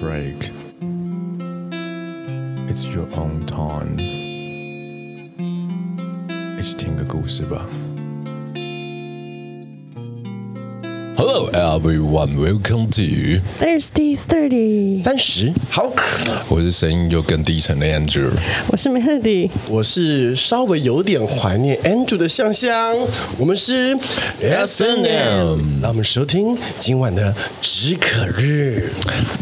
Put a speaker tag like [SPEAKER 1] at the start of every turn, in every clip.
[SPEAKER 1] break. It's your own time. 一起听个故事吧。 Hello everyone, welcome to
[SPEAKER 2] Thirsty Thirty。
[SPEAKER 3] 三十好渴，
[SPEAKER 1] 我是声音又更低沉的 Andrew，
[SPEAKER 2] 我是 Melody，
[SPEAKER 3] 我是稍微有点怀念 Andrew 的香香，我们是
[SPEAKER 1] S
[SPEAKER 3] N M，让我们收听今晚的止渴日。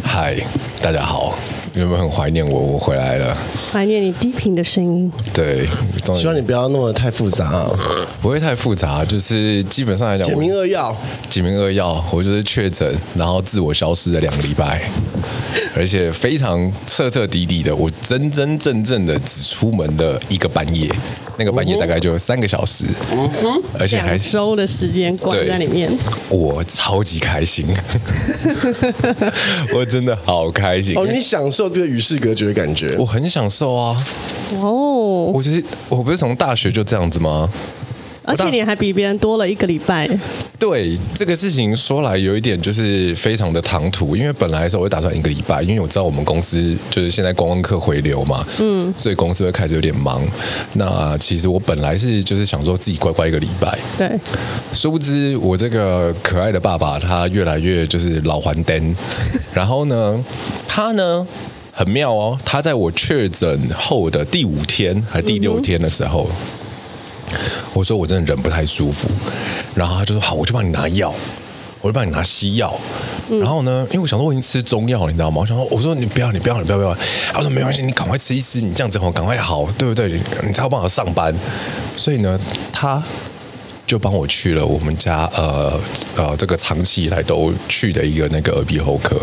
[SPEAKER 1] 嗨，大家好，有没有很怀念我？我回来了。
[SPEAKER 2] 怀念你低频的声音。
[SPEAKER 1] 对，
[SPEAKER 3] 希望你不要弄得太复杂啊，
[SPEAKER 1] 不会太复杂，就是基本上来讲，
[SPEAKER 3] 简明扼要。
[SPEAKER 1] 简明扼要，我就是确诊，然后自我消失了两个礼拜，而且非常彻彻底底的，我真真正正的只出门的一个半夜，那个半夜大概就三个小时，
[SPEAKER 3] 嗯哼，
[SPEAKER 1] 而且还
[SPEAKER 2] 两周的时间关在里面，
[SPEAKER 1] 我超级开心，我真的好开心
[SPEAKER 3] 哦！你享受这个与世隔绝的感觉？
[SPEAKER 1] 我很享受啊！
[SPEAKER 2] 哦，
[SPEAKER 1] 我其实我不是从大学就这样子吗？
[SPEAKER 2] 而且你还比别人多了一个礼拜。
[SPEAKER 1] 对这个事情说来有一点就是非常的唐突，因为本来的时候我打算一个礼拜，因为我知道我们公司就是现在观光客回流嘛，嗯，所以公司会开始有点忙。那其实我本来是就是想说自己乖乖一个礼拜，
[SPEAKER 2] 对，
[SPEAKER 1] 殊不知我这个可爱的爸爸他越来越就是老还灯，然后呢，他呢很妙哦，他在我确诊后的第五天还是第六天的时候。嗯我说我真的人不太舒服，然后他就说好，我就帮你拿药，我就帮你拿西药。然后呢，因为我想说我已经吃中药了，你知道吗？我想说，我说你不要，你不要，你不要，不要。他说没关系，你赶快吃一吃，你这样子好，赶快好，对不对？你才有办法上班。所以呢，他就帮我去了我们家呃呃这个长期以来都去的一个那个耳鼻喉科。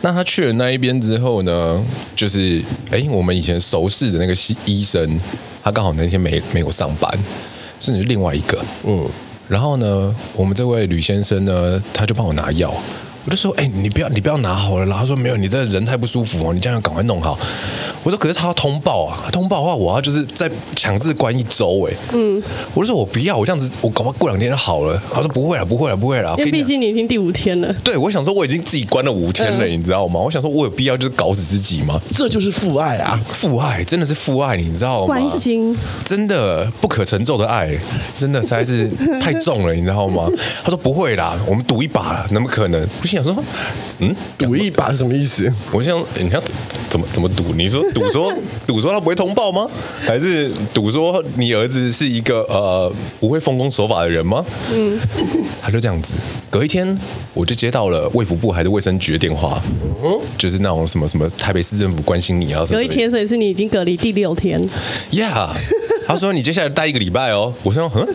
[SPEAKER 1] 那他去了那一边之后呢，就是哎，我们以前熟识的那个西医生。他刚好那天没没有上班，甚至另外一个，嗯，然后呢，我们这位吕先生呢，他就帮我拿药。我就说，哎、欸，你不要，你不要拿好了。然后他说没有，你这人太不舒服哦，你这样赶快弄好。我说，可是他要通报啊，通报的话，我要就是再强制关一周，哎，嗯，我就说我不要，我这样子，我搞不好过两天就好了。他说不会了，不会了，不会了。
[SPEAKER 2] 因为毕竟你已经第五天了。
[SPEAKER 1] 对，我想说我已经自己关了五天了，嗯、你知道吗？我想说我有必要就是搞死自己吗？
[SPEAKER 3] 这就是父爱啊，
[SPEAKER 1] 父爱真的是父爱，你知道吗？
[SPEAKER 2] 关心，
[SPEAKER 1] 真的不可承受的爱，真的实在是太重了，你知道吗？他说不会啦，我们赌一把，怎么可能？我心想说。嗯，赌一把是什么意思？我想，你要怎么怎么赌？你说赌说 赌说他不会通报吗？还是赌说你儿子是一个呃不会奉公守法的人吗？嗯，他就这样子。隔一天，我就接到了卫福部还是卫生局的电话，嗯，就是那种什么什么台北市政府关心你啊。隔
[SPEAKER 2] 一天，所以是你已经隔离第六天。
[SPEAKER 1] Yeah，他说你接下来待一个礼拜哦。我说嗯。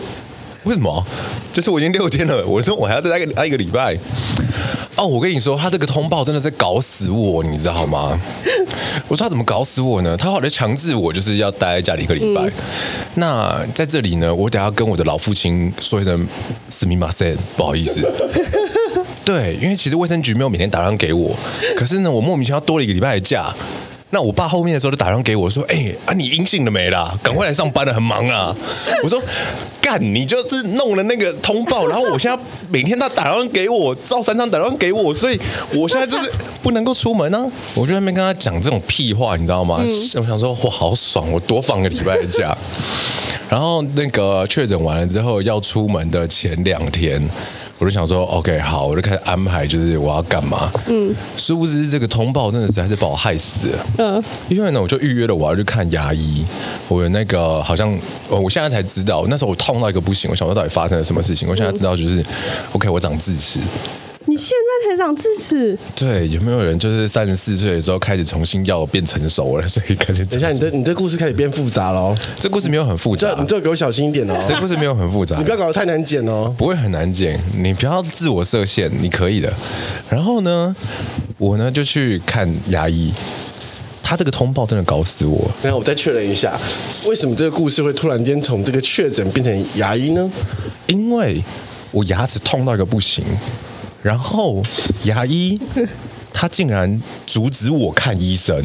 [SPEAKER 1] 为什么？就是我已经六天了，我说我还要再待个待一个礼拜。哦，我跟你说，他这个通报真的是搞死我，你知道吗？我说他怎么搞死我呢？他后来强制我就是要待在家里一个礼拜。嗯、那在这里呢，我等下跟我的老父亲说一声すみません，不好意思。对，因为其实卫生局没有每天打电话给我，可是呢，我莫名其妙多了一个礼拜的假。 那我爸后面的时候就打电话给我说：“哎、欸、啊，你阴性了没啦？赶快来上班了，很忙啊。”我说：“干，你就是弄了那个通报，然后我现在每天他打电话给我，赵三昌打电话给我，所以我现在就是 不能够出门呢、啊。”我就在那边跟他讲这种屁话，你知道吗？嗯、我想说，哇，好爽，我多放个礼拜的假。然后那个确诊完了之后，要出门的前两天。我就想说，OK，好，我就开始安排，就是我要干嘛。嗯，殊不知这个通报真的实在是把我害死了。嗯，因为呢，我就预约了，我要去看牙医。我有那个好像，我现在才知道，那时候我痛到一个不行，我想说到底发生了什么事情。我现在知道就是，OK，我长智齿。
[SPEAKER 2] 你现在才长智齿？
[SPEAKER 1] 对，有没有人就是三十四岁的时候开始重新要变成熟了，所以开始？
[SPEAKER 3] 等一下，你这你这故事开始变复杂了。
[SPEAKER 1] 这故事没有很复杂，
[SPEAKER 3] 你这给我小心一点哦。
[SPEAKER 1] 这故事没有很复杂，
[SPEAKER 3] 你不要搞得太难剪哦。
[SPEAKER 1] 不会很难剪，你不要自我设限，你可以的。然后呢，我呢就去看牙医，他这个通报真的搞死我。
[SPEAKER 3] 那我再确认一下，为什么这个故事会突然间从这个确诊变成牙医呢？
[SPEAKER 1] 因为我牙齿痛到一个不行。然后牙医他竟然阻止我看医生，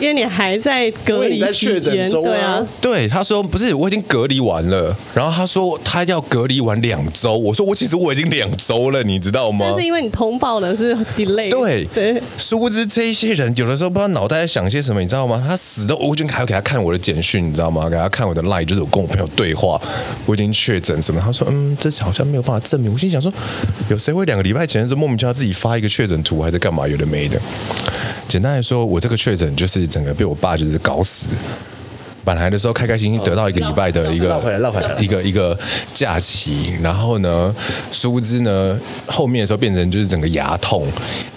[SPEAKER 2] 因为你还在隔离期
[SPEAKER 3] 确
[SPEAKER 2] 间，
[SPEAKER 3] 诊中啊
[SPEAKER 2] 对啊，
[SPEAKER 1] 对，他说不是，我已经隔离完了，然后他说他要隔离完两周，我说我其实我已经两周了，你知道吗
[SPEAKER 2] 但是？因为你通报的是 delay，
[SPEAKER 1] 对
[SPEAKER 2] 对，
[SPEAKER 1] 殊不知这一些人有的时候不知道脑袋在想些什么，你知道吗？他死都，我已经还要给他看我的简讯，你知道吗？给他看我的 line，就是我跟我朋友对话，我已经确诊什么？他说嗯，这次好像没有办法证明。我心想说，有谁会两个礼拜前的时候莫名其妙自己发一个确诊图，还是干嘛？有的没的。简单来说，我这个确诊就是整个被我爸就是搞死。本来的时候开开心心得到一个礼拜的一
[SPEAKER 3] 个回来回来
[SPEAKER 1] 一个一个假期，然后呢，殊不知呢，后面的时候变成就是整个牙痛，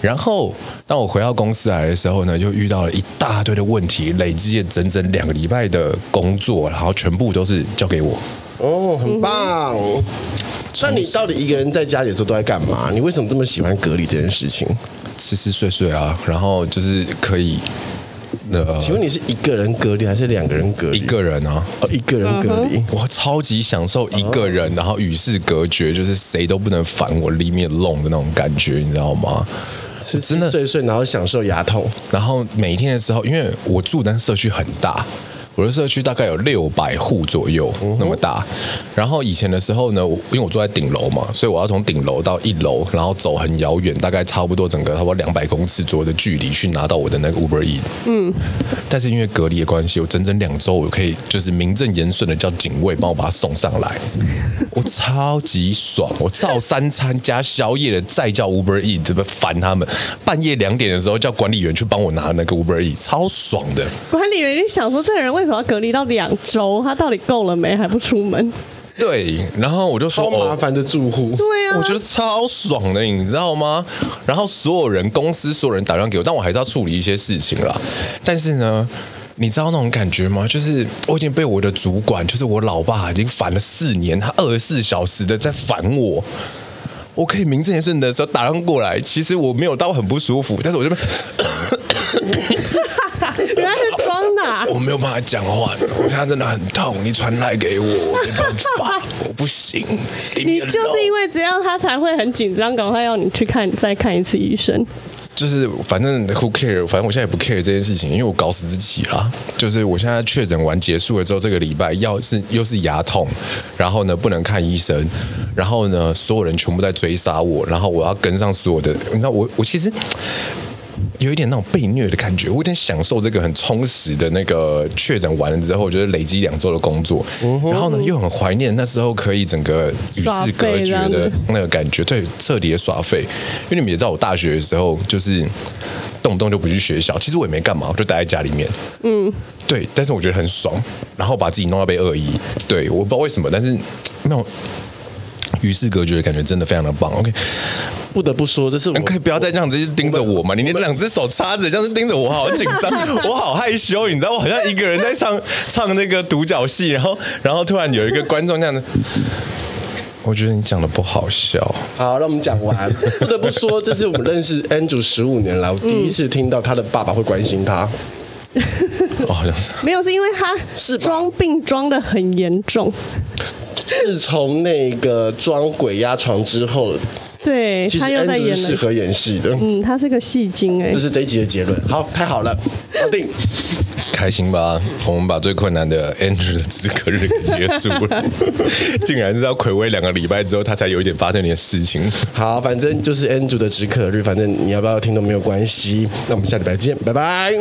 [SPEAKER 1] 然后当我回到公司来的时候呢，就遇到了一大堆的问题，累积了整整两个礼拜的工作，然后全部都是交给我。
[SPEAKER 3] 哦，很棒。那你到底一个人在家里的时候都在干嘛？你为什么这么喜欢隔离这件事情？
[SPEAKER 1] 吃吃睡睡啊，然后就是可以，呃，
[SPEAKER 3] 请问你是一个人隔离还是两个人隔离？
[SPEAKER 1] 一个人啊。
[SPEAKER 3] 哦，一个人隔离。
[SPEAKER 1] 我超级享受一个人，然后与世隔绝，就是谁都不能烦我，leave me alone 的那种感觉，你知道吗？
[SPEAKER 3] 吃
[SPEAKER 1] 真的
[SPEAKER 3] 吃睡睡，然后享受牙痛。
[SPEAKER 1] 然后每一天的时候，因为我住的社区很大，我的社区大概有六百户左右那么大。然后以前的时候呢，我因为我住在顶楼嘛，所以我要从顶楼到一楼，然后走很遥远，大概差不多整个差不多两百公尺左右的距离去拿到我的那个 Uber E。嗯。但是因为隔离的关系，我整整两周我可以就是名正言顺的叫警卫帮我把它送上来，我超级爽，我照三餐加宵夜的再叫 Uber E，怎么烦他们？半夜两点的时候叫管理员去帮我拿那个 Uber E，超爽的。
[SPEAKER 2] 管理员就想说，这个人为什么要隔离到两周？他到底够了没？还不出门？
[SPEAKER 1] 对，然后我就说
[SPEAKER 3] 超麻烦的住户。
[SPEAKER 2] 对啊，
[SPEAKER 1] 我觉得超爽的，你知道吗？然后所有人，公司所有人打电话给我，但我还是要处理一些事情啦。但是呢，你知道那种感觉吗？就是我已经被我的主管，就是我老爸，已经烦了四年，他二十四小时的在烦我。我可以名正言顺的时候打电话过来，其实我没有到很不舒服，但是我
[SPEAKER 2] 这边。
[SPEAKER 1] 我没有办法讲话，我现在真的很痛。你传来给我，我没办法，我不行。
[SPEAKER 2] 你就是因为这样，他才会很紧张，赶快要你去看再看一次医生。
[SPEAKER 1] 就是反正 who care，反正我现在也不 care 这件事情，因为我搞死自己了。就是我现在确诊完结束了之后，这个礼拜要是又是牙痛，然后呢不能看医生，然后呢所有人全部在追杀我，然后我要跟上所有的，你知道我我其实。有一点那种被虐的感觉，我有点享受这个很充实的那个确诊完了之后，我觉得累积两周的工作，然后呢又很怀念那时候可以整个与世隔绝的那个感觉，对，彻底的耍废。因为你们也知道，我大学的时候就是动不动就不去学校，其实我也没干嘛，我就待在家里面，嗯，对，但是我觉得很爽，然后把自己弄到被恶意，对，我不知道为什么，但是那种与世隔绝的感觉真的非常的棒。OK。
[SPEAKER 3] 不得不说，这是我
[SPEAKER 1] 可 以不要再这样子一直盯着我嘛？你连两只手插着这样子盯着我，好紧张，我好害羞，你知道，我好像一个人在唱 唱那个独角戏，然后然后突然有一个观众这样子，我觉得你讲的不好笑。
[SPEAKER 3] 好，让我们讲完。不得不说，这是我们认识 Andrew 十五年来，我第一次听到他的爸爸会关心他。
[SPEAKER 1] 哦，好像是
[SPEAKER 2] 没有，是因为他
[SPEAKER 3] 是
[SPEAKER 2] 装病装的很严重。
[SPEAKER 3] 自从那个装鬼压床之后，
[SPEAKER 2] 对
[SPEAKER 3] 其实
[SPEAKER 2] 他又在
[SPEAKER 3] 是适合演戏的。
[SPEAKER 2] 嗯，他是个戏精哎
[SPEAKER 3] 这，是这一集的结论。好，太好了，搞定。
[SPEAKER 1] 开心吧？我们把最困难的 Andrew 的止咳日给结束了，竟然是要睽违两个礼拜之后，他才有一点发生点事情。
[SPEAKER 3] 好，反正就是 Andrew 的止渴日，反正你要不要听都没有关系。那我们下礼拜见，拜拜。